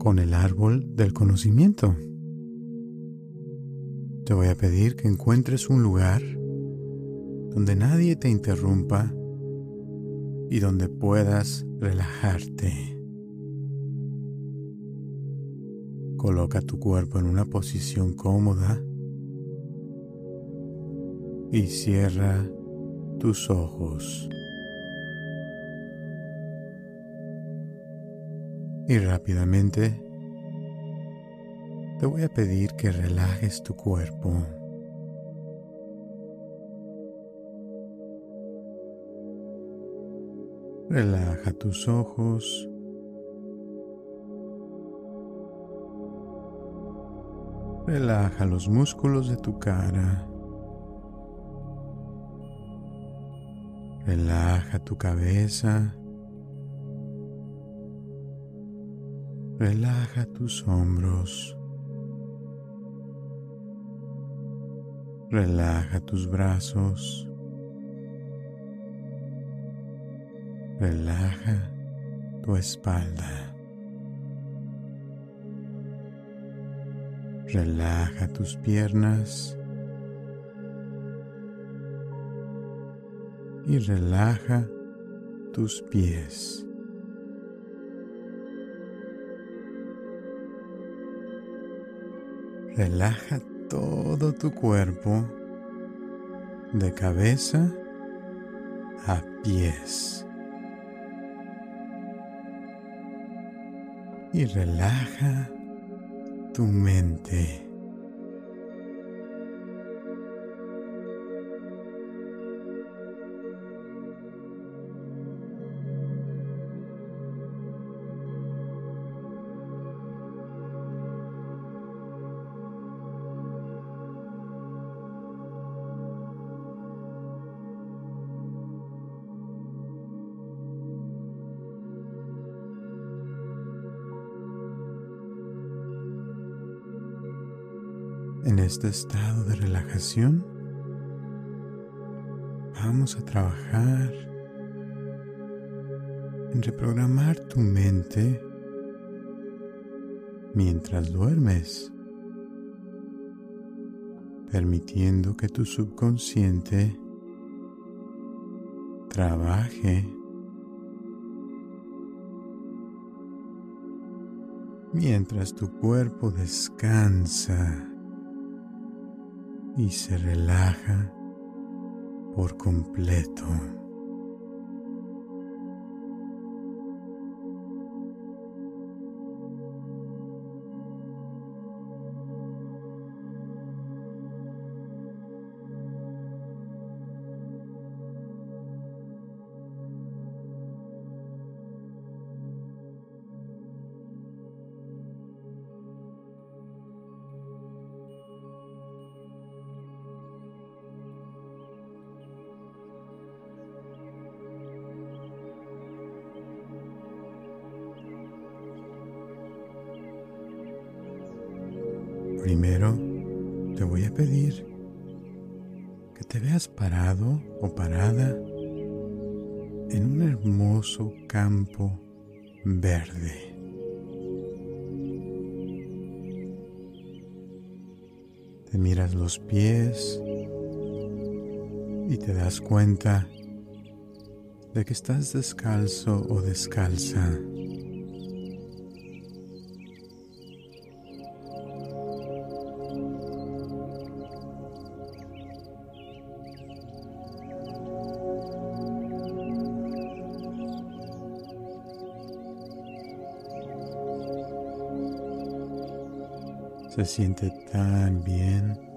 con el árbol del conocimiento. Te voy a pedir que encuentres un lugar donde nadie te interrumpa y donde puedas relajarte. Coloca tu cuerpo en una posición cómoda y cierra tus ojos. Y rápidamente te voy a pedir que relajes tu cuerpo. Relaja tus ojos. Relaja los músculos de tu cara. Relaja tu cabeza. Relaja tus hombros. Relaja tus brazos. Relaja tu espalda. Relaja tus piernas. Y relaja tus pies. Relaja todo tu cuerpo de cabeza a pies. Y relaja tu mente. Este estado de relajación vamos a trabajar en reprogramar tu mente mientras duermes, permitiendo que tu subconsciente trabaje mientras tu cuerpo descansa y se relaja por completo. de que estás descalzo o descalza. Se siente tan bien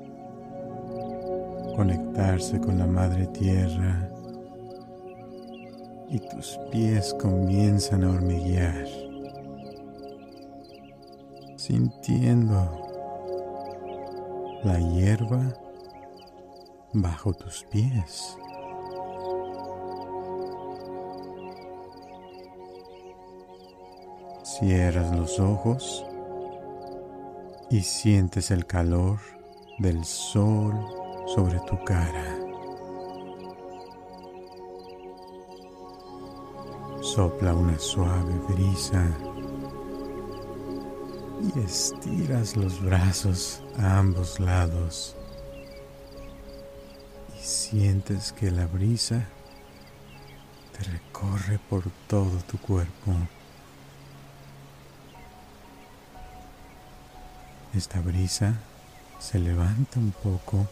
con la Madre Tierra y tus pies comienzan a hormiguear, sintiendo la hierba bajo tus pies. Cierras los ojos y sientes el calor del sol sobre tu cara. Sopla una suave brisa y estiras los brazos a ambos lados y sientes que la brisa te recorre por todo tu cuerpo. Esta brisa se levanta un poco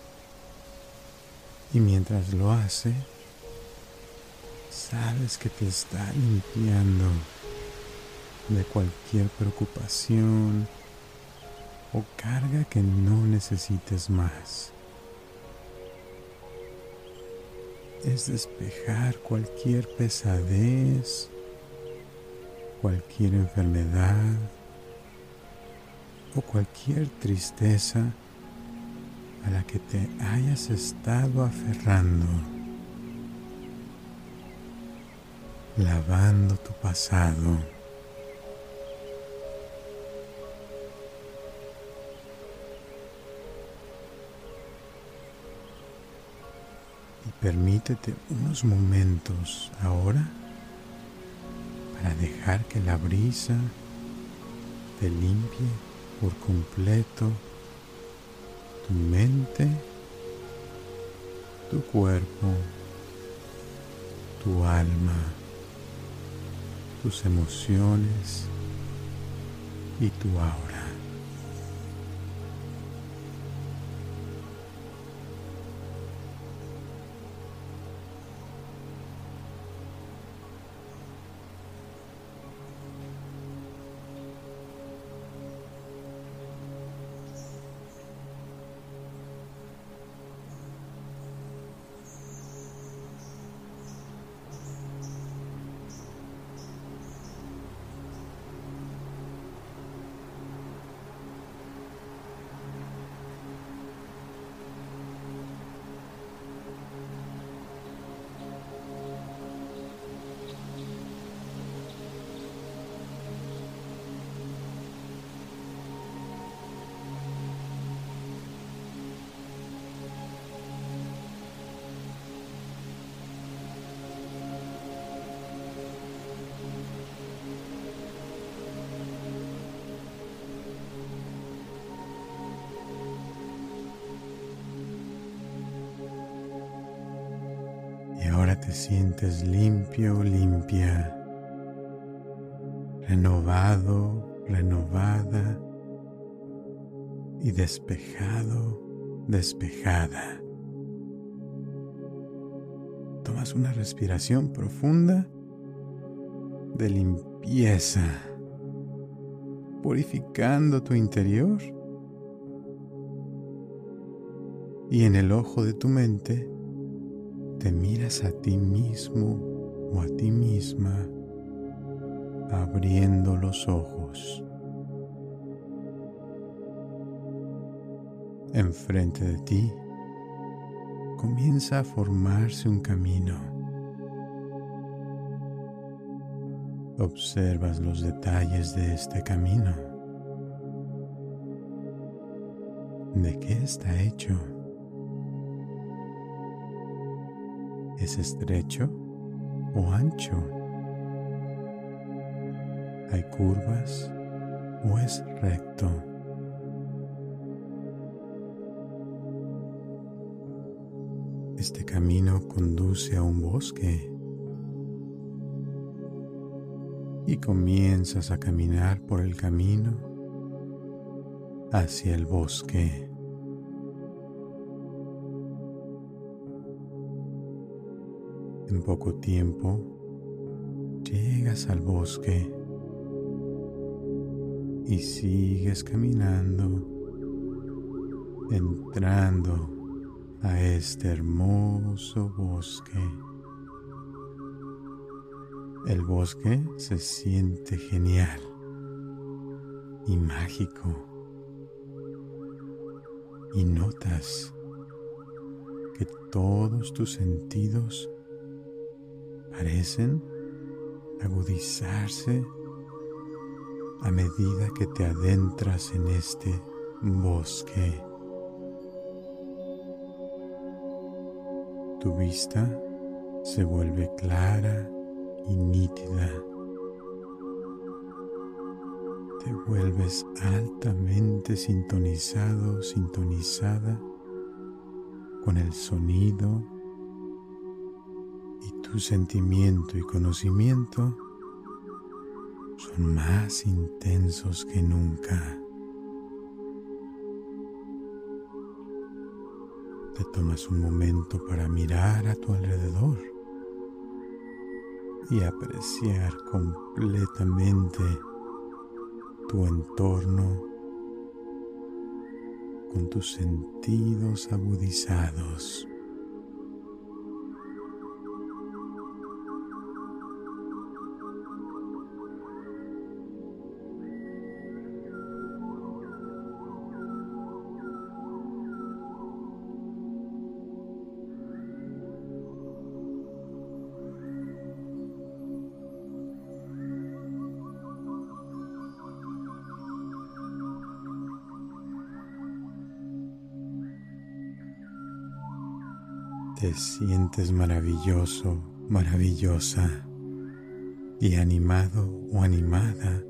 y mientras lo hace, sabes que te está limpiando de cualquier preocupación o carga que no necesites más. Es despejar cualquier pesadez, cualquier enfermedad o cualquier tristeza a la que te hayas estado aferrando, lavando tu pasado. Y permítete unos momentos ahora para dejar que la brisa te limpie por completo tu mente, tu cuerpo, tu alma, tus emociones y tu aura. Sientes limpio, limpia, renovado, renovada. Y despejado, despejada. Tomas una respiración profunda de limpieza, purificando tu interior. Y en el ojo de tu mente te miras a ti mismo o a ti misma abriendo los ojos. Enfrente de ti comienza a formarse un camino. Observas los detalles de este camino. ¿De qué está hecho? ¿Es estrecho o ancho? ¿Hay curvas o es recto? Este camino conduce a un bosque y comienzas a caminar por el camino hacia el bosque. Poco tiempo llegas al bosque y sigues caminando entrando a este hermoso bosque. El bosque se siente genial y mágico y notas que todos tus sentidos parecen agudizarse a medida que te adentras en este bosque. Tu vista se vuelve clara y nítida. Te vuelves altamente sintonizado, sintonizada con el sonido tu sentimiento y conocimiento son más intensos que nunca. Te tomas un momento para mirar a tu alrededor y apreciar completamente tu entorno con tus sentidos agudizados. Te sientes maravilloso, maravillosa y animado o animada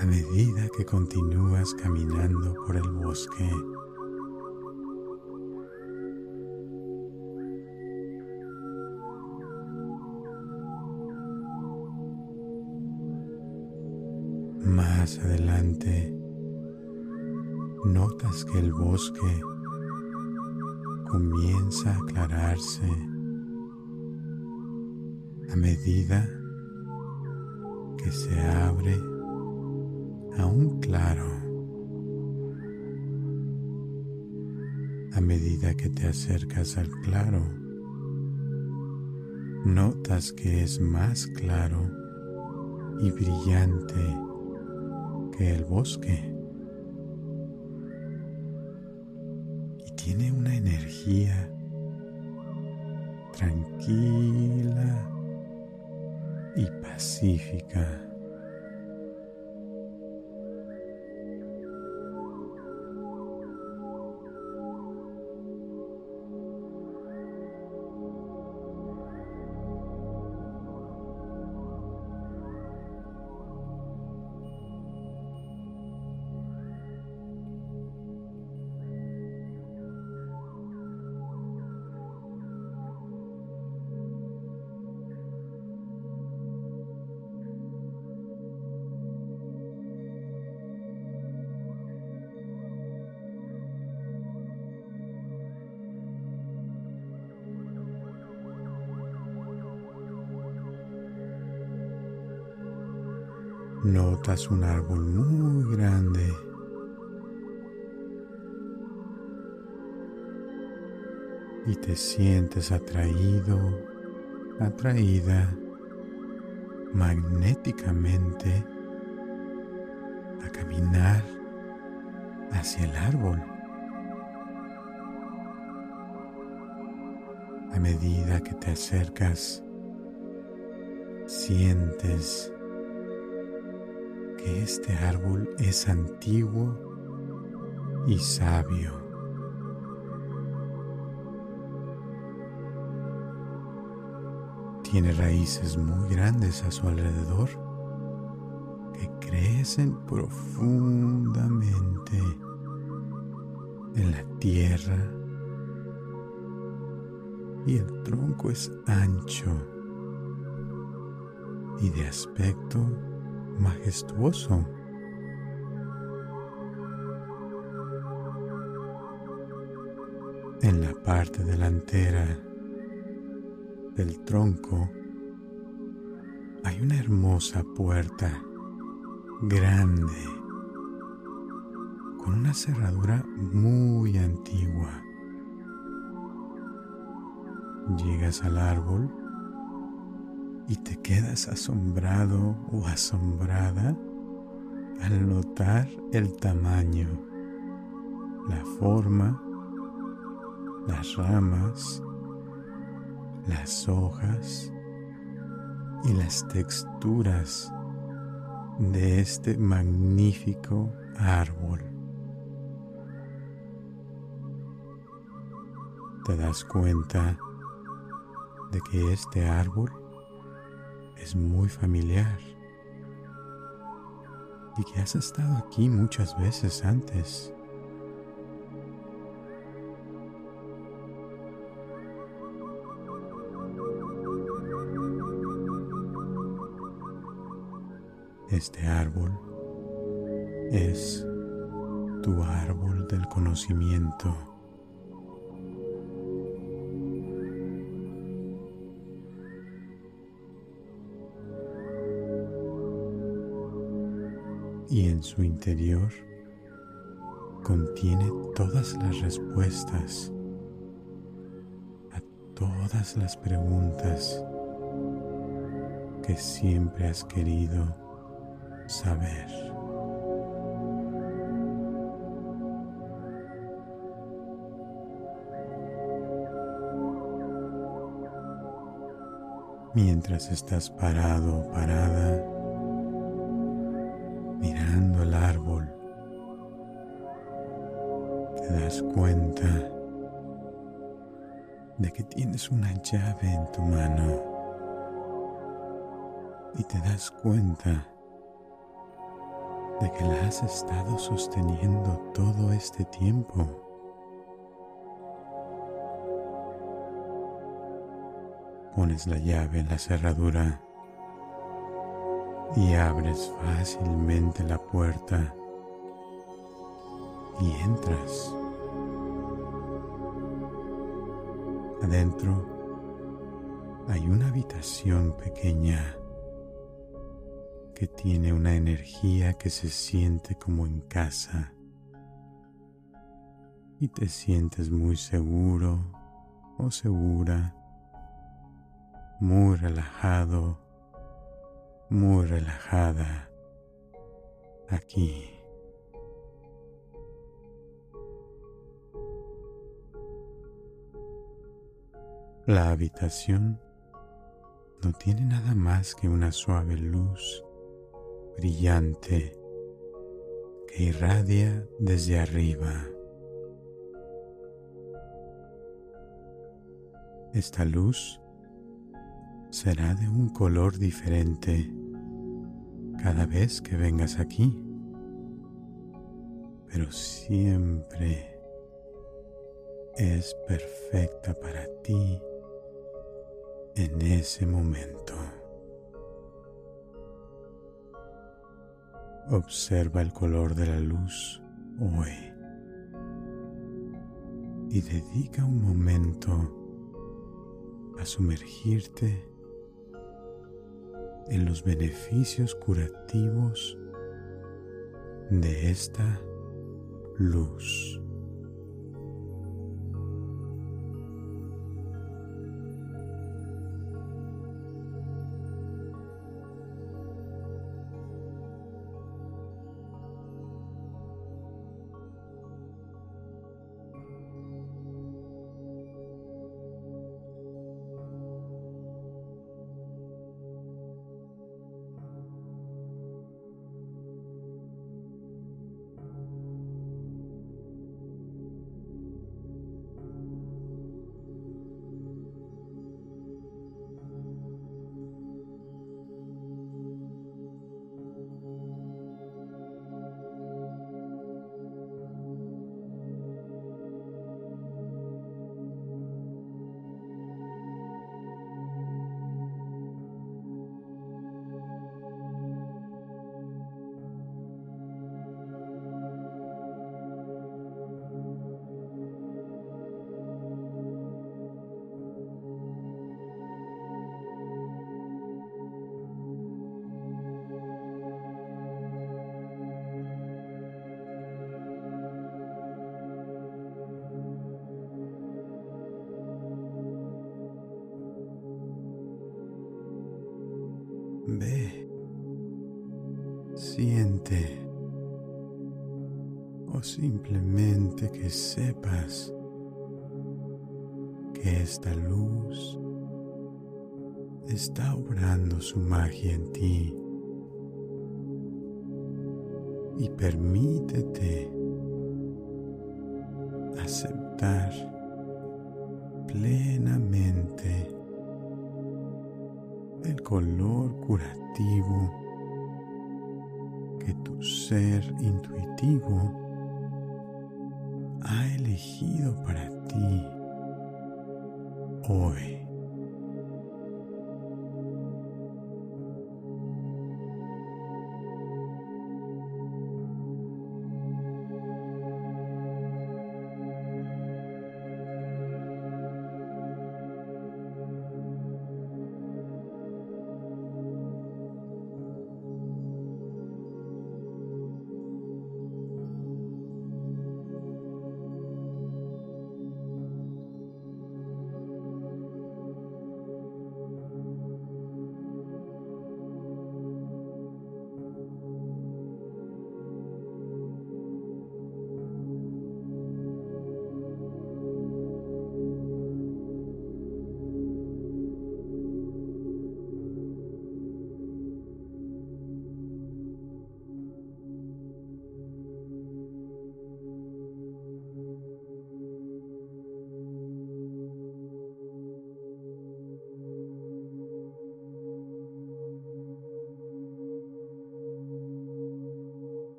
a medida que continúas caminando por el bosque. Más adelante, notas que el bosque comienza a aclararse a medida que se abre a un claro, a medida que te acercas al claro, notas que es más claro y brillante que el bosque. Tiene una energía tranquila y pacífica. Notas un árbol muy grande. Y te sientes atraído, atraída magnéticamente a caminar hacia el árbol. A medida que te acercas, sientes que este árbol es antiguo y sabio. Tiene raíces muy grandes a su alrededor que crecen profundamente en la tierra y el tronco es ancho y de aspecto majestuoso. En la parte delantera del tronco hay una hermosa puerta grande con una cerradura muy antigua. Llegas al árbol y te quedas asombrado o asombrada al notar el tamaño, la forma, las ramas, las hojas y las texturas de este magnífico árbol. Te das cuenta de que este árbol es muy familiar y que has estado aquí muchas veces antes. Este árbol es tu árbol del conocimiento. Su interior contiene todas las respuestas a todas las preguntas que siempre has querido saber. Mientras estás parado o parada, llave en tu mano y te das cuenta de que la has estado sosteniendo todo este tiempo. Pones la llave en la cerradura y abres fácilmente la puerta y entras. Adentro hay una habitación pequeña que tiene una energía que se siente como en casa y te sientes muy seguro o segura, muy relajado, muy relajada aquí. La habitación no tiene nada más que una suave luz brillante que irradia desde arriba. Esta luz será de un color diferente cada vez que vengas aquí, pero siempre es perfecta para ti en ese momento. Observa el color de la luz hoy y dedica un momento a sumergirte en los beneficios curativos de esta luz.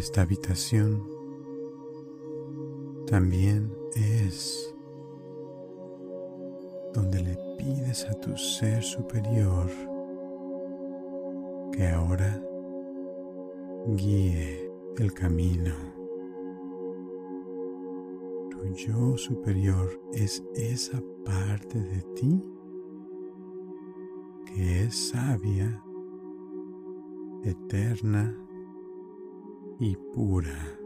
Esta habitación también es donde le pides a tu ser superior que ahora guíe el camino. Tu yo superior es esa parte de ti que es sabia, eterna y pura.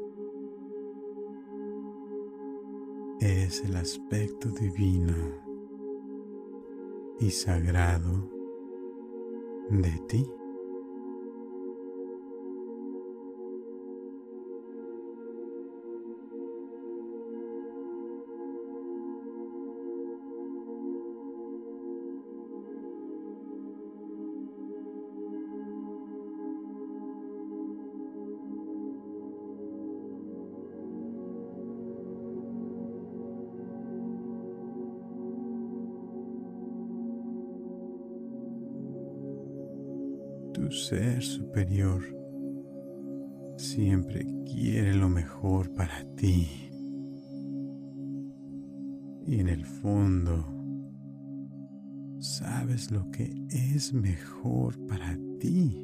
Es el aspecto divino y sagrado de ti. Ser superior siempre quiere lo mejor para ti. Y en el fondo, sabes lo que es mejor para ti.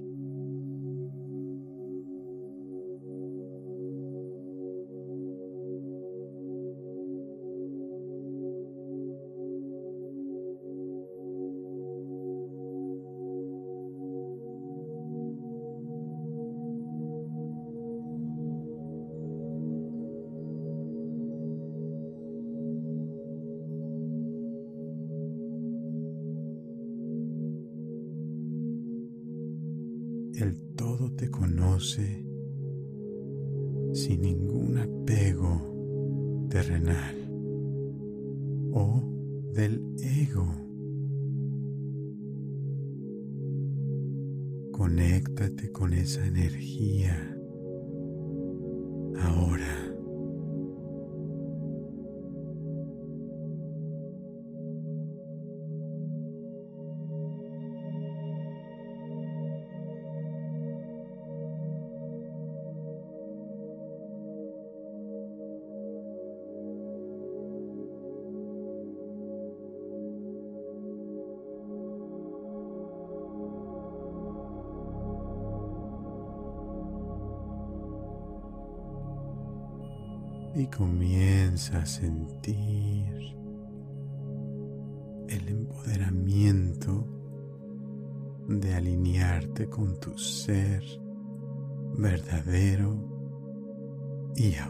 A sentir el empoderamiento de alinearte con tu ser verdadero y auténtico.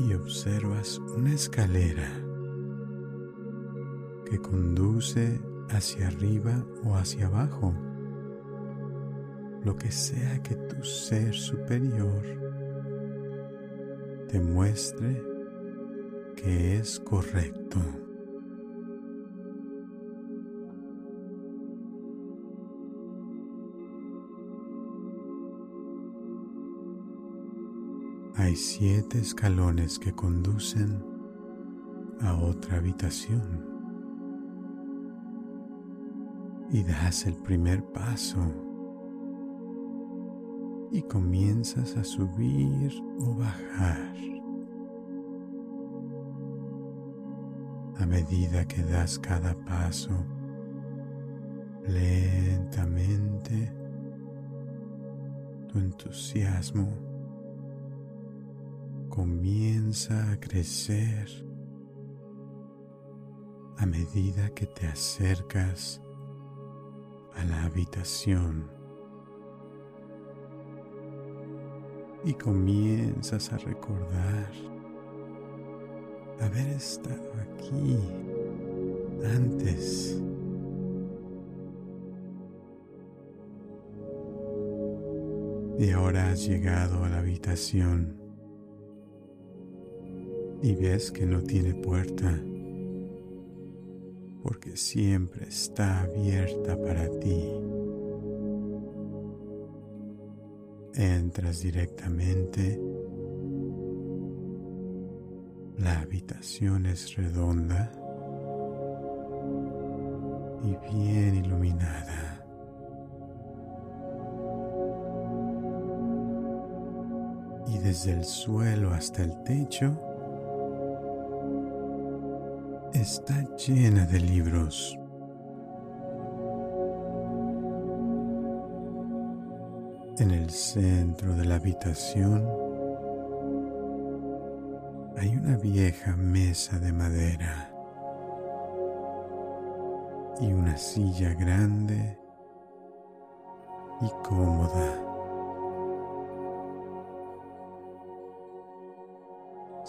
Y observas una escalera que conduce hacia arriba o hacia abajo lo que sea que tu ser superior te muestre que es correcto. Siete escalones que conducen a otra habitación y das el primer paso y comienzas a subir o bajar. A medida que das cada paso, lentamente, tu entusiasmo comienza a crecer a medida que te acercas a la habitación y comienzas a recordar haber estado aquí antes. Y ahora has llegado a la habitación y ves que no tiene puerta porque siempre está abierta para ti. entras directamente. La habitación es redonda y bien iluminada. Y desde el suelo hasta el techo está llena de libros. En el centro de la habitación hay una vieja mesa de madera y una silla grande y cómoda.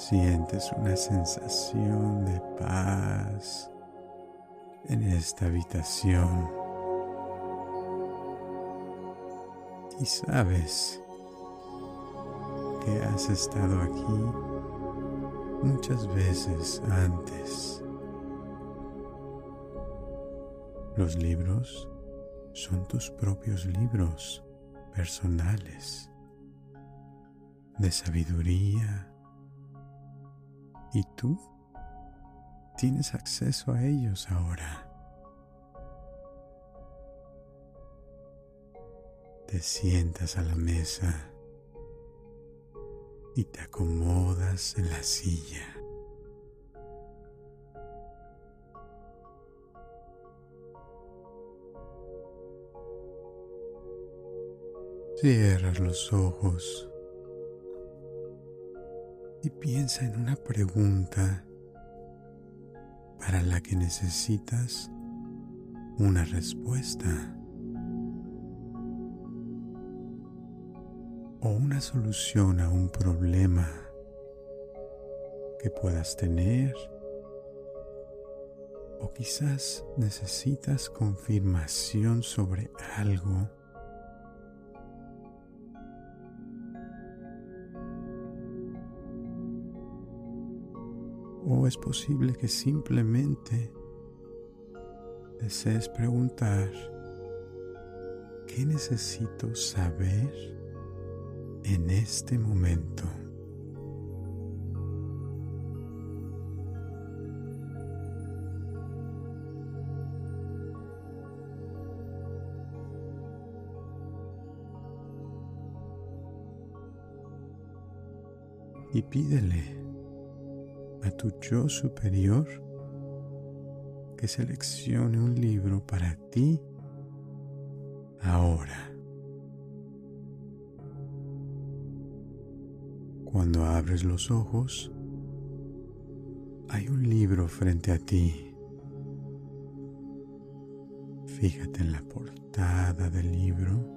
Sientes una sensación de paz en esta habitación. y sabes que has estado aquí muchas veces antes. Los libros son tus propios libros personales de sabiduría tú tienes acceso a ellos ahora. te sientas a la mesa y te acomodas en la silla. Cierras los ojos y piensa en una pregunta para la que necesitas una respuesta. o una solución a un problema que puedas tener o quizás necesitas confirmación sobre algo O es posible que simplemente desees preguntar, ¿qué necesito saber en este momento? y pídele a tu yo superior que seleccione un libro para ti ahora. Cuando abres los ojos, hay un libro frente a ti. Fíjate en la portada del libro.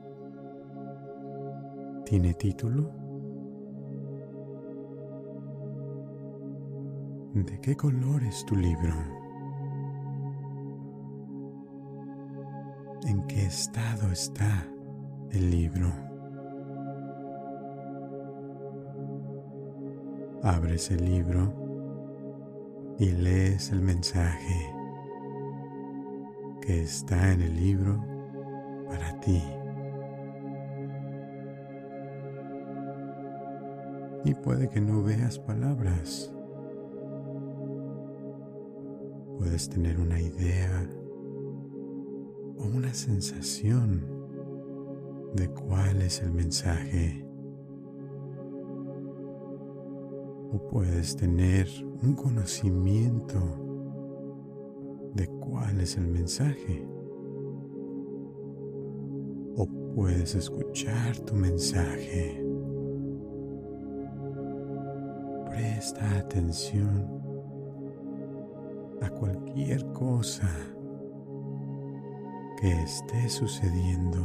¿Tiene título? ¿De qué color es tu libro? ¿En qué estado está el libro? Abres el libro y lees el mensaje que está en el libro para ti. Y puede que no veas palabras. Puedes tener una idea o una sensación de cuál es el mensaje. o puedes tener un conocimiento de cuál es el mensaje. O puedes escuchar tu mensaje. Presta atención cualquier cosa que esté sucediendo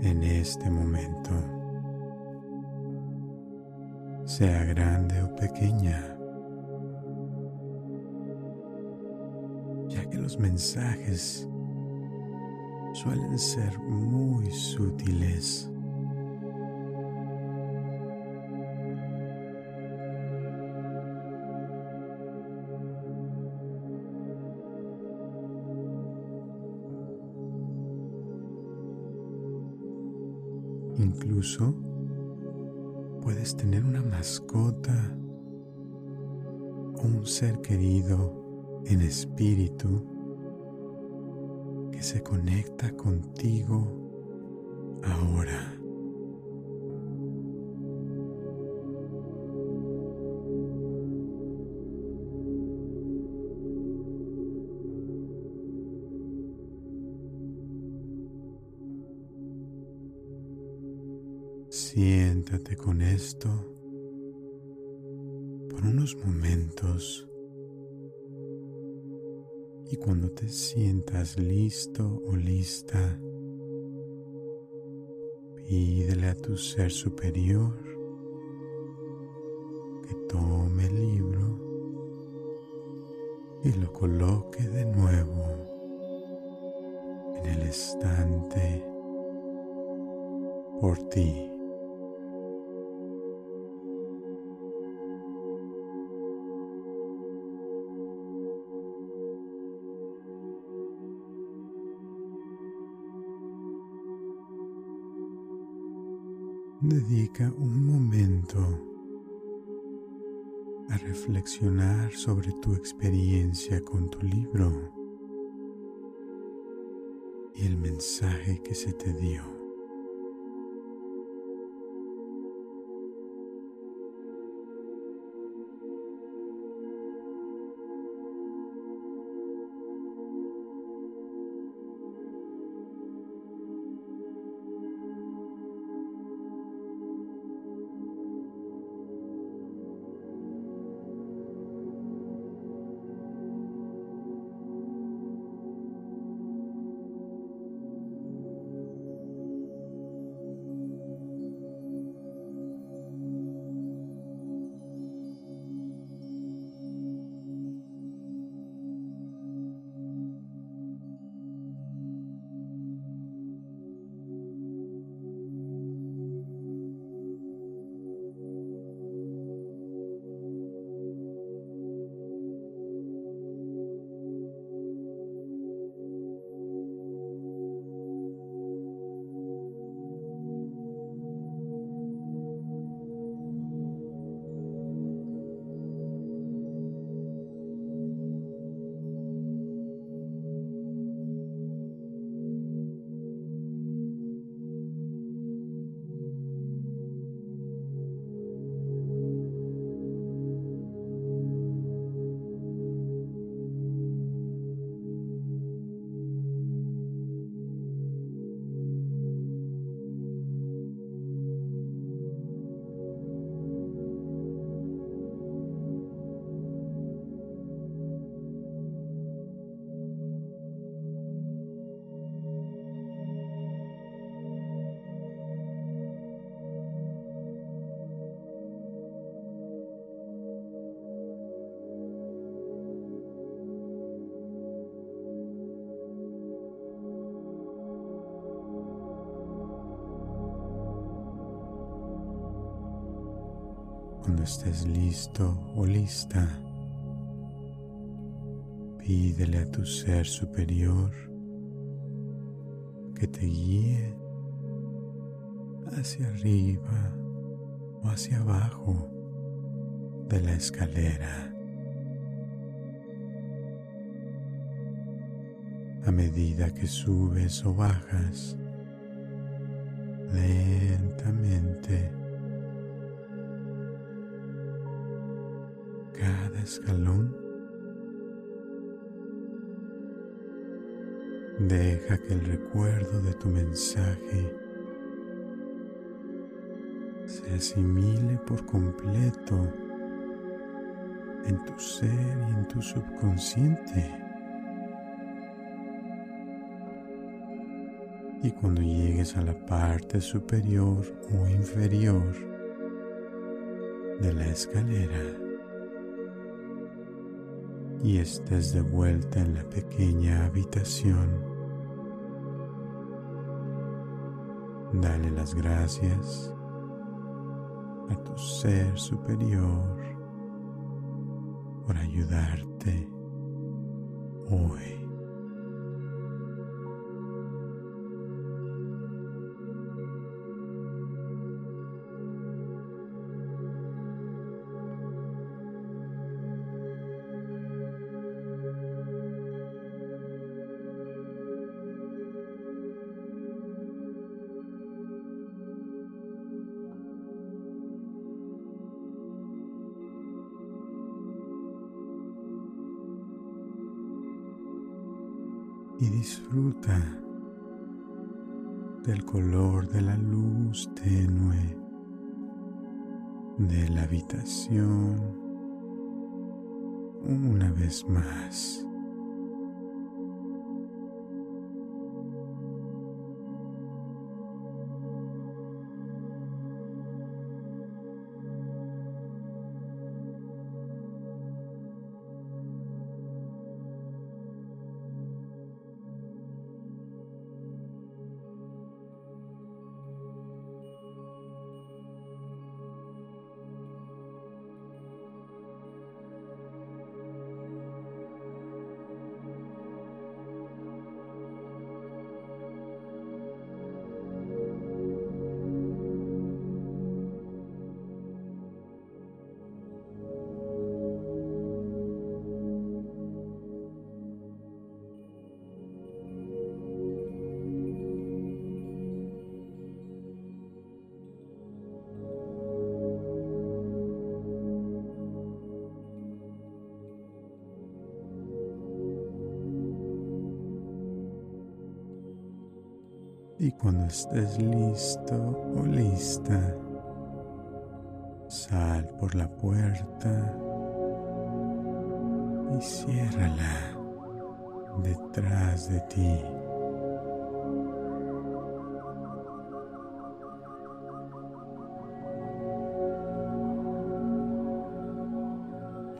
en este momento sea grande o pequeña, ya que los mensajes suelen ser muy sutiles. Incluso puedes tener una mascota o un ser querido en espíritu que se conecta contigo ahora. Esto por unos momentos y cuando te sientas listo o lista, pídele a tu ser superior que tome el libro y lo coloque de nuevo en el estante por ti. Dedica un momento a reflexionar sobre tu experiencia con tu libro y el mensaje que se te dio. Estés listo o lista, pídele a tu ser superior que te guíe hacia arriba o hacia abajo de la escalera. A medida que subes o bajas, asimile por completo en tu ser y en tu subconsciente. Y cuando llegues a la parte superior o inferior de la escalera y estés de vuelta en la pequeña habitación, dale las gracias a tu ser superior por ayudarte hoy. Disfruta del color de la luz tenue de la habitación una vez más. Estés listo o lista, sal por la puerta y ciérrala detrás de ti.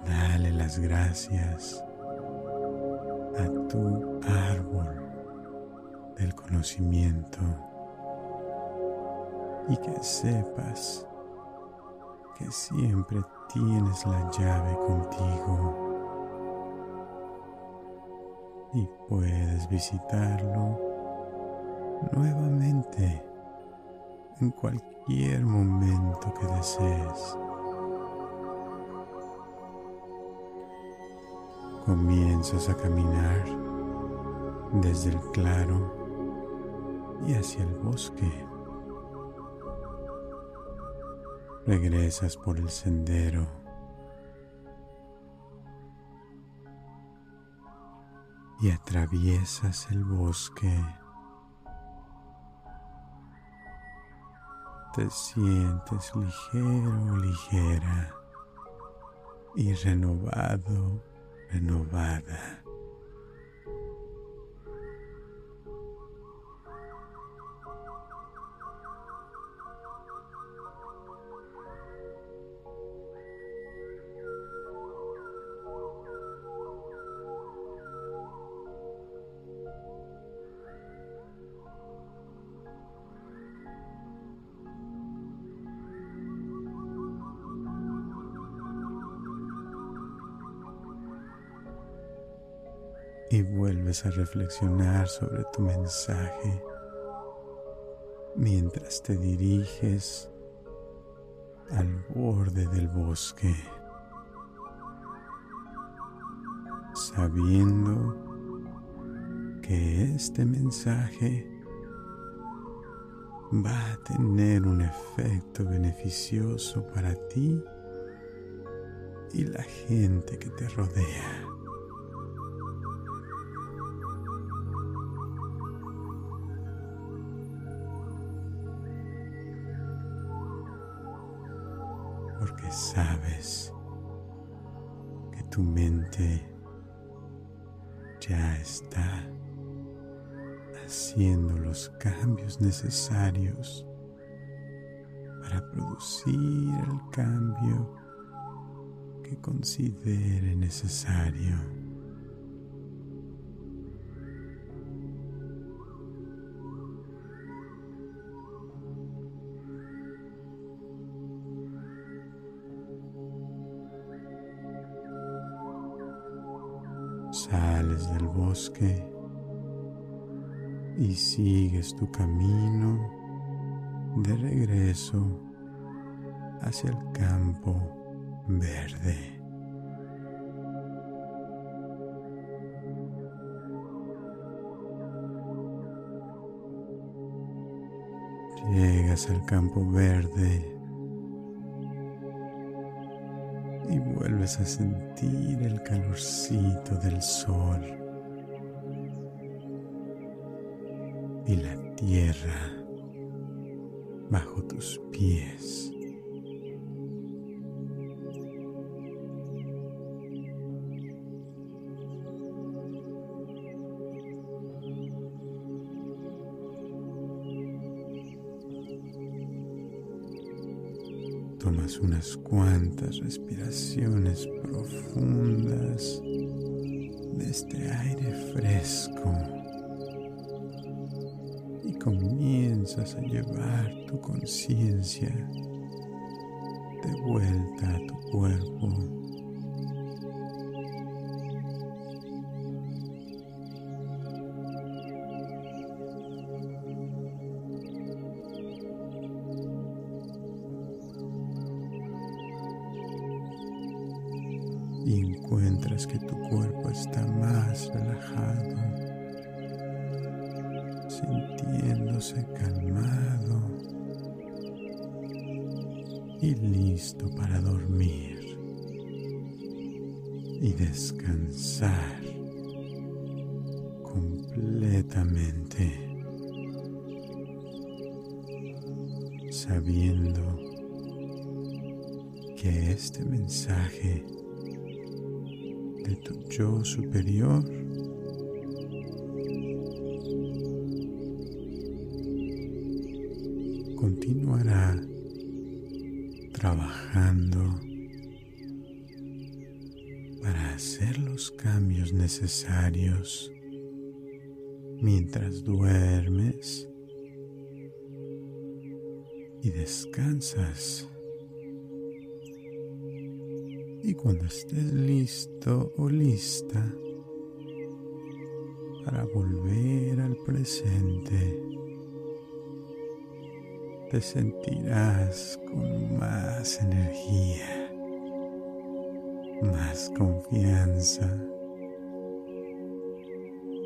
Dale las gracias a tu árbol del conocimiento y que sepas que siempre tienes la llave contigo y puedes visitarlo nuevamente en cualquier momento que desees. Comienzas a caminar desde el claro y hacia el bosque. Regresas por el sendero. Y atraviesas el bosque. Te sientes ligero, ligera y renovado, renovada. Y vuelves a reflexionar sobre tu mensaje mientras te diriges al borde del bosque, sabiendo que este mensaje va a tener un efecto beneficioso para ti y la gente que te rodea. Ya está haciendo los cambios necesarios para producir el cambio que considere necesario. Bosque y sigues tu camino de regreso hacia el campo verde. Llegas al campo verde y vuelves a sentir el calorcito del sol. Tierra bajo tus pies. Tomas unas cuantas respiraciones profundas de este aire fresco comienzas a llevar tu conciencia de vuelta a tu cuerpo. Hacer los cambios necesarios mientras duermes y descansas. Y cuando estés listo o lista para volver al presente, te sentirás con más energía, más confianza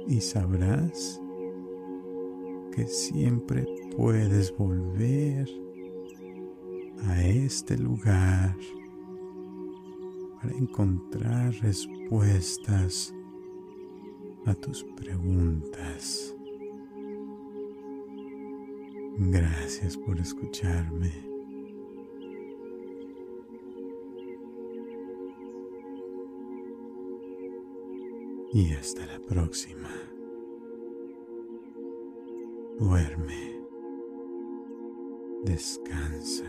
y sabrás que siempre puedes volver a este lugar para encontrar respuestas a tus preguntas. Gracias por escucharme. Y hasta la próxima. Duerme. Descansa.